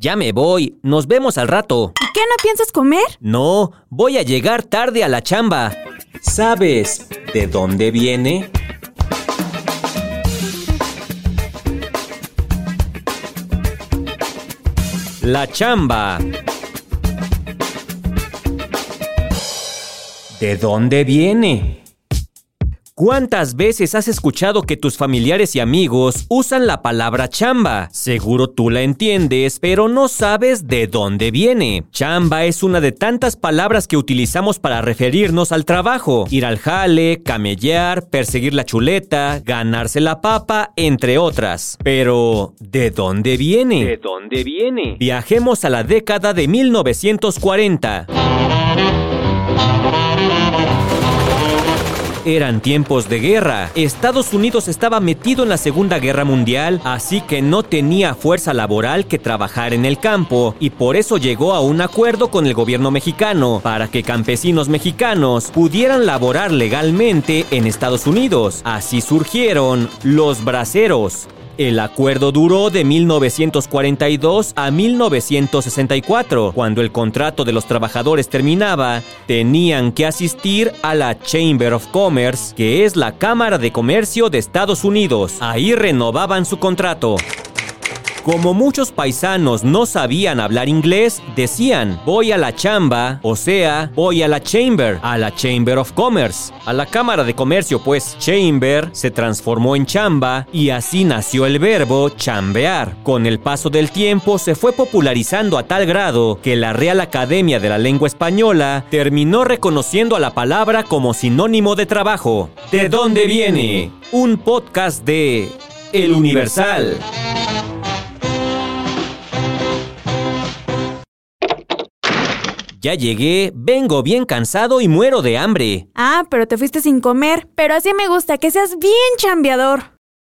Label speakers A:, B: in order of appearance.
A: Ya me voy. Nos vemos al rato.
B: ¿Y qué no piensas comer?
A: No, voy a llegar tarde a la chamba. ¿Sabes de dónde viene? La chamba. ¿De dónde viene? ¿Cuántas veces has escuchado que tus familiares y amigos usan la palabra chamba? Seguro tú la entiendes, pero no sabes de dónde viene. Chamba es una de tantas palabras que utilizamos para referirnos al trabajo. Ir al jale, camellar, perseguir la chuleta, ganarse la papa, entre otras. Pero, ¿de dónde viene?
C: ¿De dónde viene?
A: Viajemos a la década de 1940. Eran tiempos de guerra. Estados Unidos estaba metido en la Segunda Guerra Mundial, así que no tenía fuerza laboral que trabajar en el campo, y por eso llegó a un acuerdo con el gobierno mexicano para que campesinos mexicanos pudieran laborar legalmente en Estados Unidos. Así surgieron los braceros. El acuerdo duró de 1942 a 1964. Cuando el contrato de los trabajadores terminaba, tenían que asistir a la Chamber of Commerce, que es la Cámara de Comercio de Estados Unidos. Ahí renovaban su contrato. Como muchos paisanos no sabían hablar inglés, decían, voy a la chamba, o sea, voy a la chamber, a la Chamber of Commerce, a la Cámara de Comercio, pues chamber se transformó en chamba y así nació el verbo chambear. Con el paso del tiempo se fue popularizando a tal grado que la Real Academia de la Lengua Española terminó reconociendo a la palabra como sinónimo de trabajo. ¿De dónde viene? Un podcast de El Universal. Ya llegué, vengo bien cansado y muero de hambre.
B: Ah, pero te fuiste sin comer. Pero así me gusta, que seas bien chambeador.